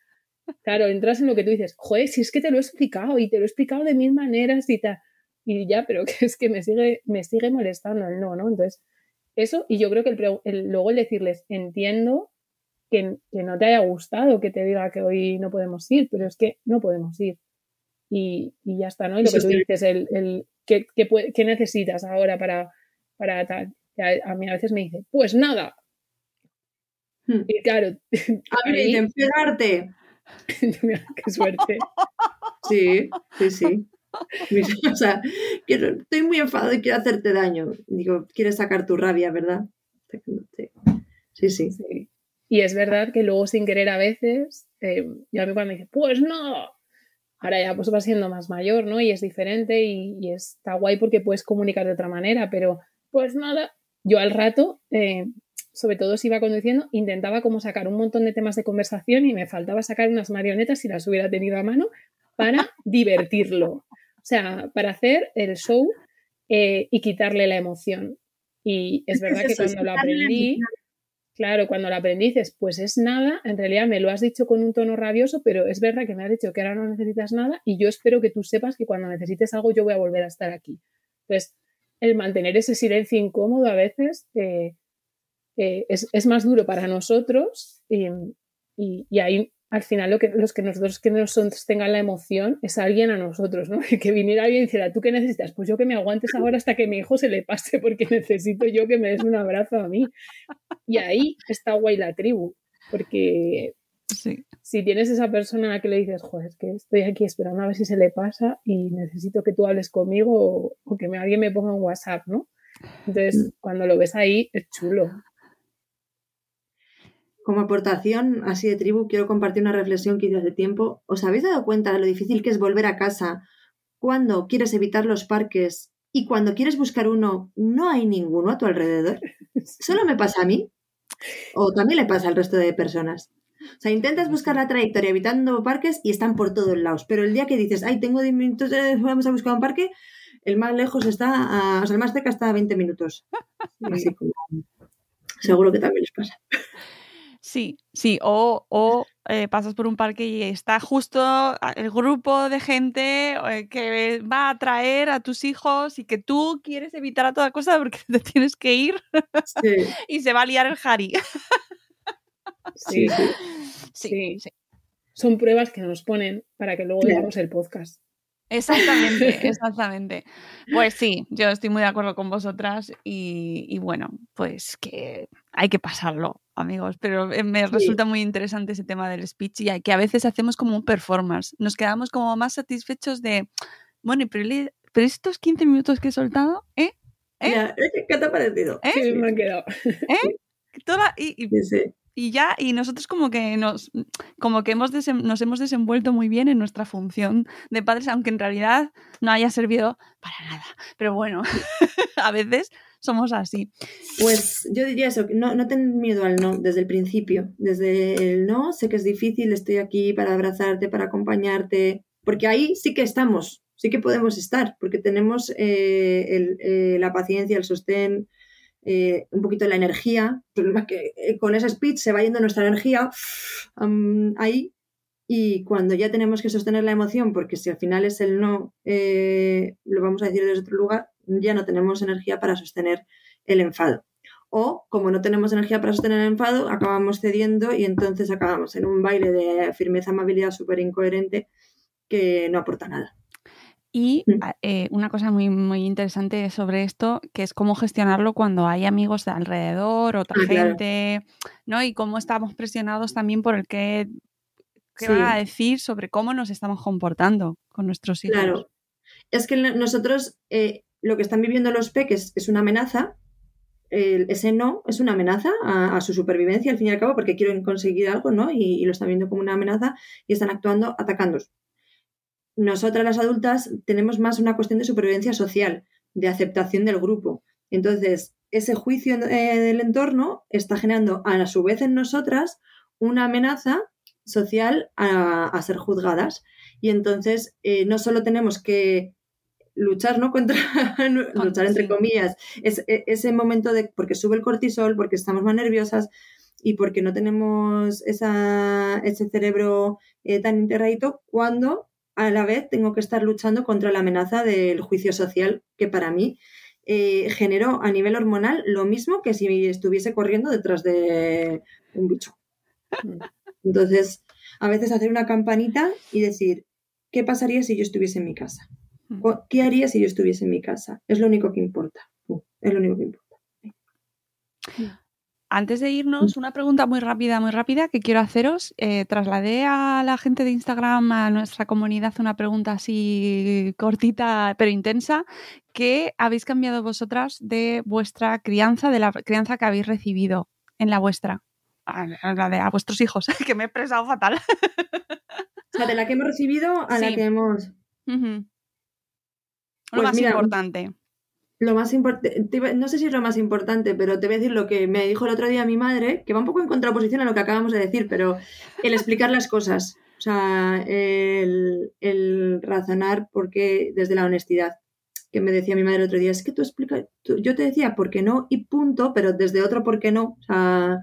Claro, entras en lo que tú dices, joder, si es que te lo he explicado y te lo he explicado de mil maneras y tal. Y ya, pero que es que me sigue, me sigue molestando el no, ¿no? Entonces, eso, y yo creo que el, luego el decirles, entiendo que, no te haya gustado que te diga que hoy no podemos ir, pero es que no podemos ir. Y, ya está, ¿no? Y lo que tú dices, el, el ¿qué, qué, necesitas ahora para, para tal? A, mí a veces me dice, pues nada. Hmm. Y claro. A ver, empezarte. Qué suerte. Sí, sí, sí. O sea, estoy muy enfadado y quiero hacerte daño. Digo, quieres sacar tu rabia, ¿verdad? Sí, sí. sí. Y es verdad que luego sin querer a veces, eh, yo a mí cuando me dice, pues no, ahora ya pues va siendo más mayor, ¿no? Y es diferente y, está guay porque puedes comunicar de otra manera, pero pues nada, yo al rato, eh, sobre todo si iba conduciendo, intentaba como sacar un montón de temas de conversación y me faltaba sacar unas marionetas si las hubiera tenido a mano para divertirlo. O sea, para hacer el show eh, y quitarle la emoción. Y es verdad que cuando lo aprendí, claro, cuando lo aprendí dices, pues es nada, en realidad me lo has dicho con un tono rabioso, pero es verdad que me has dicho que ahora no necesitas nada y yo espero que tú sepas que cuando necesites algo yo voy a volver a estar aquí. Entonces, el mantener ese silencio incómodo a veces eh, eh, es, más duro para nosotros y, y, ahí al final lo que, los que nosotros que nos tengan la emoción es alguien a nosotros, ¿no? Que viniera alguien y dijera, ¿tú qué necesitas? Pues yo que me aguantes ahora hasta que mi hijo se le pase porque necesito yo que me des un abrazo a mí. Y ahí está guay la tribu, porque si tienes esa persona a la que le dices, joder, es que estoy aquí esperando a ver si se le pasa y necesito que tú hables conmigo o, que alguien me ponga un WhatsApp, ¿no? Entonces, mm. cuando lo ves ahí, es chulo. Como aportación así de tribu, quiero compartir una reflexión que hice hace tiempo. ¿Os habéis dado cuenta de lo difícil que es volver a casa cuando quieres evitar los parques y cuando quieres buscar uno no hay ninguno a tu alrededor? ¿Solo me pasa a mí? ¿O también le pasa al resto de personas? O sea, intentas buscar la trayectoria evitando parques y están por todos lados. Pero el día que dices, ay, tengo 10 minutos, eh, vamos a buscar un parque, el más lejos está, o sea, el más cerca está a 20 minutos. Así como, seguro que también les pasa. Sí, sí, o, eh, pasas por un parque y está justo el grupo de gente eh, que va a traer a tus hijos y que tú quieres evitar a toda cosa porque te tienes que ir y se va a liar el Harry. Sí, sí, sí. Son pruebas que nos ponen para que luego veamos el podcast. Exactamente, exactamente. Pues sí, yo estoy muy de acuerdo con vosotras y, bueno, pues que hay que pasarlo, amigos, pero eh, me resulta muy interesante ese tema del speech y que a veces hacemos como un performance, nos quedamos como más satisfechos de, bueno, pero, estos 15 minutos que he soltado, ¿eh? ¿Eh? ¿Qué te ha parecido? ¿Eh? Sí, me han quedado. ¿Eh? Toda, y, y ya, y nosotros como que nos, como que hemos nos hemos desenvuelto muy bien en nuestra función de padres, aunque en realidad no haya servido para nada. Pero bueno, a veces somos así. Pues yo diría eso, no, no ten miedo al no desde el principio. Desde el no, sé que es difícil, estoy aquí para abrazarte, para acompañarte, porque ahí sí que estamos, sí que podemos estar, porque tenemos eh, eh, la paciencia, el sostén, eh, un poquito la energía. Que con ese speech se va yendo nuestra energía ahí y cuando ya tenemos que sostener la emoción, porque si al final es el no, eh, lo vamos a decir desde otro lugar, ya no tenemos energía para sostener el enfado. O como no tenemos energía para sostener el enfado, acabamos cediendo y entonces acabamos en un baile de firmeza, amabilidad súper incoherente que no aporta nada. Y mm. eh, una cosa muy, muy interesante sobre esto, que es cómo gestionarlo cuando hay amigos de alrededor, otra ah, gente, ¿no? Y cómo estamos presionados también por el que qué van a decir sobre cómo nos estamos comportando con nuestros hijos. Claro. Es que nosotros, eh, lo que están viviendo los peques es una amenaza, ese no es una amenaza a, su supervivencia, al fin y al cabo, porque quieren conseguir algo, ¿no? Y, lo están viendo como una amenaza y están actuando atacando nosotras las adultas tenemos más una cuestión de supervivencia social, de aceptación del grupo. Entonces, ese juicio eh, del entorno está generando a su vez en nosotras una amenaza social a, ser juzgadas. Y entonces eh, no solo tenemos que luchar, ¿no? Contra, luchar entre comillas, es, e, ese momento de, porque sube el cortisol, porque estamos más nerviosas y porque no tenemos esa, ese cerebro eh, tan integradito, cuando a la vez tengo que estar luchando contra la amenaza del juicio social, que para mí eh, generó a nivel hormonal lo mismo que si estuviese corriendo detrás de un bicho. Entonces, a veces hacer una campanita y decir, ¿qué pasaría si yo estuviese en mi casa? ¿Qué haría si yo estuviese en mi casa? Es lo único que importa. Es lo único que importa. Antes de irnos, una pregunta muy rápida, muy rápida que quiero haceros. Eh, trasladé a la gente de Instagram, a nuestra comunidad, una pregunta así cortita pero intensa. ¿Qué habéis cambiado vosotras de vuestra crianza, de la crianza que habéis recibido en la vuestra? A, la de a vuestros hijos, que me he expresado fatal. O sea, de la que hemos recibido a la que hemos. Lo pues más importante. lo más importante, no sé si es lo más importante, pero te voy a decir lo que me dijo el otro día mi madre, que va un poco en contraposición a lo que acabamos de decir, pero el explicar las cosas, o sea, el, el razonar porque desde la honestidad, que me decía mi madre el otro día, es que tú explicas, yo te decía por qué no y punto, pero desde otro por qué no, o sea,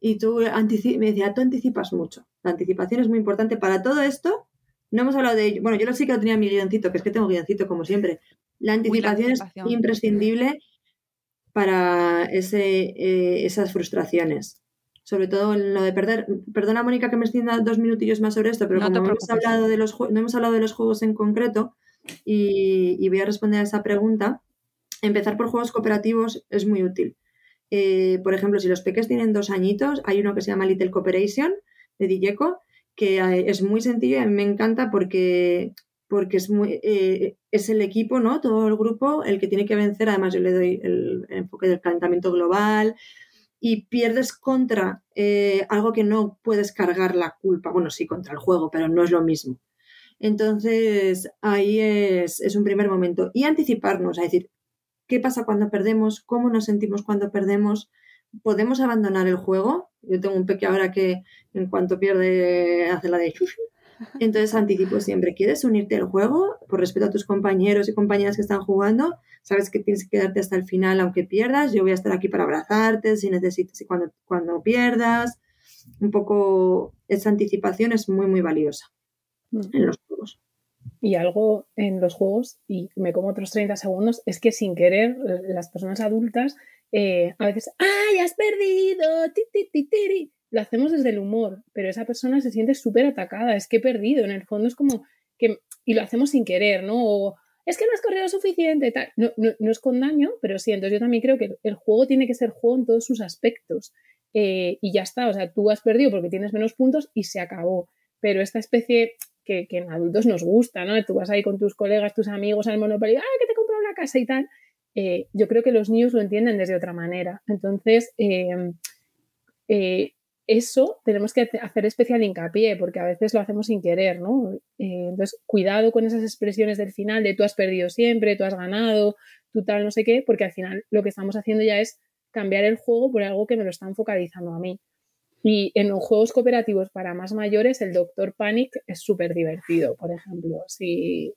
y tú me decía, tú anticipas mucho, la anticipación es muy importante para todo esto, no hemos hablado de ello. Bueno, yo lo sí que lo tenía en mi guioncito, que es que tengo guioncito como siempre. La anticipación, es imprescindible para ese, eh, esas frustraciones. Sobre todo en lo de perder. Perdona, Mónica, que me dando dos minutillos más sobre esto, pero como no hemos, hablado de los, no hemos hablado de los juegos en concreto y, voy a responder a esa pregunta, empezar por juegos cooperativos es muy útil. Eh, por ejemplo, si los peques tienen dos añitos, hay uno que se llama Little Cooperation de Dilleco, que eh, es muy sencillo y me encanta porque, porque es, eh, es el equipo, ¿no? Todo el grupo el que tiene que vencer. Además, yo le doy el, enfoque del calentamiento global y pierdes contra eh, algo que no puedes cargar la culpa. Bueno, sí, contra el juego, pero no es lo mismo. Entonces, ahí es, es un primer momento. Y anticiparnos, a decir, ¿qué pasa cuando perdemos? ¿Cómo nos sentimos cuando perdemos? ¿Podemos abandonar el juego? Yo tengo un peque ahora que en cuanto pierde hace la de Entonces anticipo siempre, ¿quieres unirte al juego? Por respeto a tus compañeros y compañeras que están jugando, sabes que tienes que quedarte hasta el final aunque pierdas, yo voy a estar aquí para abrazarte si necesitas y cuando, cuando pierdas. Un poco esa anticipación es muy, muy valiosa mm. en los juegos. Y algo en los juegos, y me como otros 30 segundos, es que sin querer las personas adultas eh, a veces, ¡ay, has perdido! Ti, Lo hacemos desde el humor, pero esa persona se siente súper atacada, es que he perdido, en el fondo es como que, y lo hacemos sin querer, ¿no? O, es que no has corrido suficiente, tal. No, no, es con daño, pero sí, entonces yo también creo que el juego tiene que ser juego en todos sus aspectos. Eh, y ya está, o sea, tú has perdido porque tienes menos puntos y se acabó. Pero esta especie que, que en adultos nos gusta, ¿no? Tú vas ahí con tus colegas, tus amigos al Monopoly, ¡ay, que te compro una casa y tal! Eh, yo creo que los niños lo entienden desde otra manera. Entonces, em, eh, eso tenemos que hacer especial hincapié, porque a veces lo hacemos sin querer, ¿no? Eh, entonces, cuidado con esas expresiones del final de tú has perdido siempre, tú has ganado, tú tal, no sé qué, porque al final lo que estamos haciendo ya es cambiar el juego por algo que me lo están focalizando a mí. Y en los juegos cooperativos para más mayores, el Doctor Panic es súper divertido, por ejemplo, sí,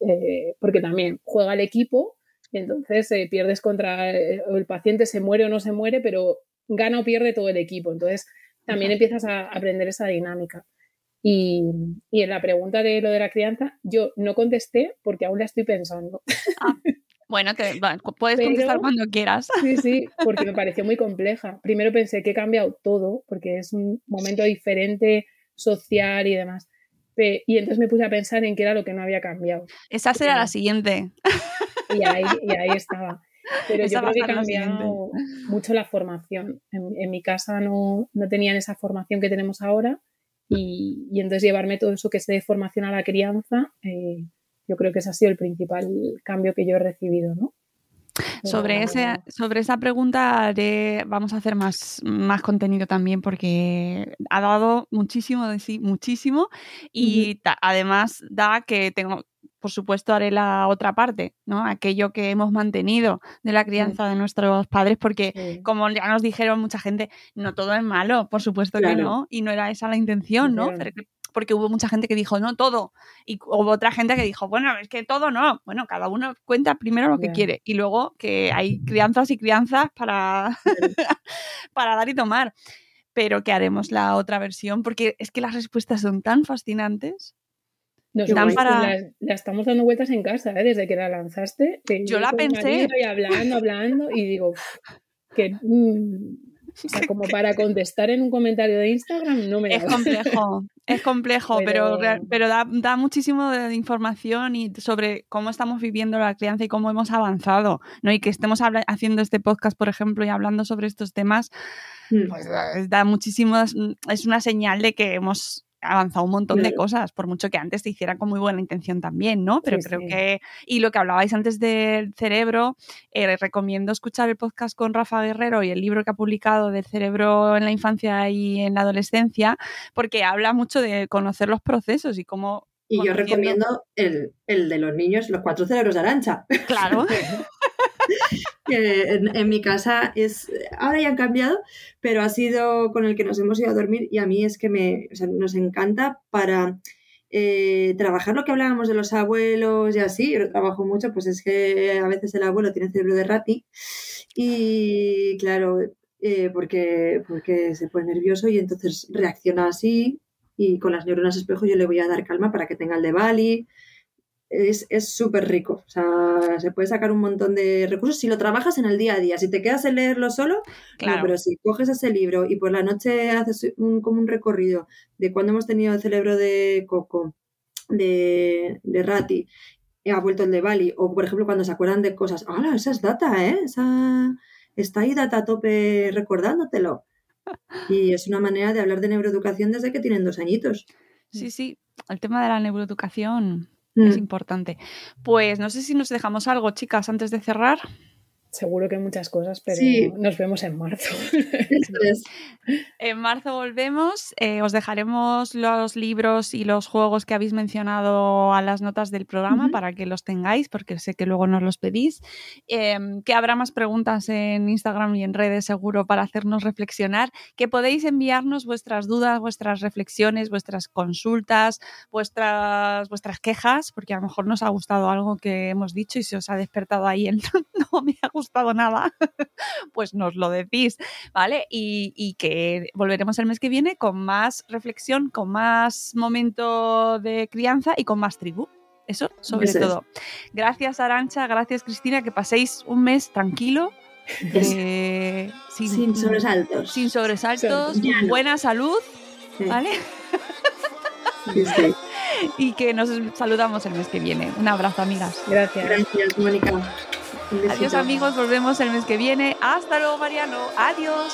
porque también juega el equipo entonces eh, pierdes contra eh, el paciente, se muere o no se muere, pero gana o pierde todo el equipo. Entonces también empiezas a aprender esa dinámica. Y, en la pregunta de lo de la crianza, yo no contesté porque aún la estoy pensando. Ah, bueno, puedes contestar cuando quieras. Sí, sí, porque me pareció muy compleja. Primero pensé que he cambiado todo, porque es un momento diferente social y demás. Y entonces me puse a pensar en qué era lo que no había cambiado. Esa será la siguiente. Y ahí, y ahí estaba. Pero yo creo que he cambiado mucho la formación. En, mi casa no, no, tenían esa formación que tenemos ahora y, y, entonces llevarme todo eso que es de formación a la crianza, eh, yo creo que ese ha sido el principal cambio que yo he recibido, ¿no? Sobre, ese, sobre esa pregunta vamos a hacer más, más contenido también porque ha dado muchísimo de sí, muchísimo y además da que tengo, por supuesto, haré la otra parte, ¿no? Aquello que hemos mantenido de la crianza de nuestros padres, porque como ya nos dijeron mucha gente, no todo es malo, por supuesto que no, y no era esa la intención, ¿no? porque hubo mucha gente que dijo, no, todo. Y hubo otra gente que dijo, bueno, es que todo no. Bueno, cada uno cuenta primero lo que quiere y luego que hay crianzas y crianzas para, para dar y tomar. Pero que haremos la otra versión porque es que las respuestas son tan fascinantes. Nos para... la, estamos dando vueltas en casa, ¿eh? desde que la lanzaste. Yo la pensé. Y hablando, hablando, y digo que mm, como para contestar en un comentario de Instagram no me Es complejo, es complejo, pero, pero, da, da, muchísimo de información y sobre cómo estamos viviendo la crianza y cómo hemos avanzado, ¿no? Y que estemos haciendo este podcast, por ejemplo, y hablando sobre estos temas, mm. pues da muchísimo, es una señal de que hemos avanzado un montón de cosas, por mucho que antes te hiciera con muy buena intención también, ¿no? Pero creo que, y lo que hablabais antes del cerebro, eh, recomiendo escuchar el podcast con Rafa Guerrero y el libro que ha publicado del cerebro en la infancia y en la adolescencia, porque habla mucho de conocer los procesos y cómo... Y yo recomiendo el, el de los niños, los cuatro cerebros de arancha. Claro. en, mi casa es, ahora ya han cambiado, pero ha sido con el que nos hemos ido a dormir y a mí es que me, nos encanta para eh, trabajar lo que hablábamos de los abuelos y así, yo trabajo mucho, pues es que a veces el abuelo tiene cerebro de rati y claro, eh, porque, porque se pone nervioso y entonces reacciona así y con las neuronas espejo yo le voy a dar calma para que tenga el de Bali. Es súper rico, o sea, se puede sacar un montón de recursos si lo trabajas en el día a día. Si te quedas en leerlo solo, claro. pero si coges ese libro y por la noche haces un, como un recorrido de cuando hemos tenido el cerebro de Coco, de, de Rati, ha vuelto el de Bali, o por ejemplo cuando se acuerdan de cosas, ¡hala! Esa es data, ¿eh? Esa, está ahí data a tope recordándotelo. Y es una manera de hablar de neuroeducación desde que tienen dos añitos. Sí, sí, el tema de la neuroeducación es mm. importante. Pues no sé si nos dejamos algo, chicas, antes de cerrar. Seguro que muchas cosas, pero nos vemos en marzo. en marzo volvemos. Eh, os dejaremos los libros y los juegos que habéis mencionado a las notas del programa para que los tengáis, porque sé que luego nos los pedís. Em, que habrá más preguntas en Instagram y en redes seguro para hacernos reflexionar. Que podéis enviarnos vuestras dudas, vuestras reflexiones, vuestras consultas, vuestras, vuestras quejas, porque a lo mejor nos ha gustado algo que hemos dicho y se os ha despertado ahí el no me ha gustado nada, pues nos lo decís, ¿vale? Y, que volveremos el mes que viene con más reflexión, con más momento de crianza y con más tribu. Eso sobre todo. Gracias Arancha, gracias Cristina, que paséis un mes tranquilo. Eh, sin, sobresaltos. Sin sobresaltos, buena salud, ¿vale? y que nos saludamos el mes que viene. Un abrazo, amigas. Gracias. Gracias, Mónica. Adiós amigos, volvemos el mes que viene. Hasta luego Mariano. Adiós.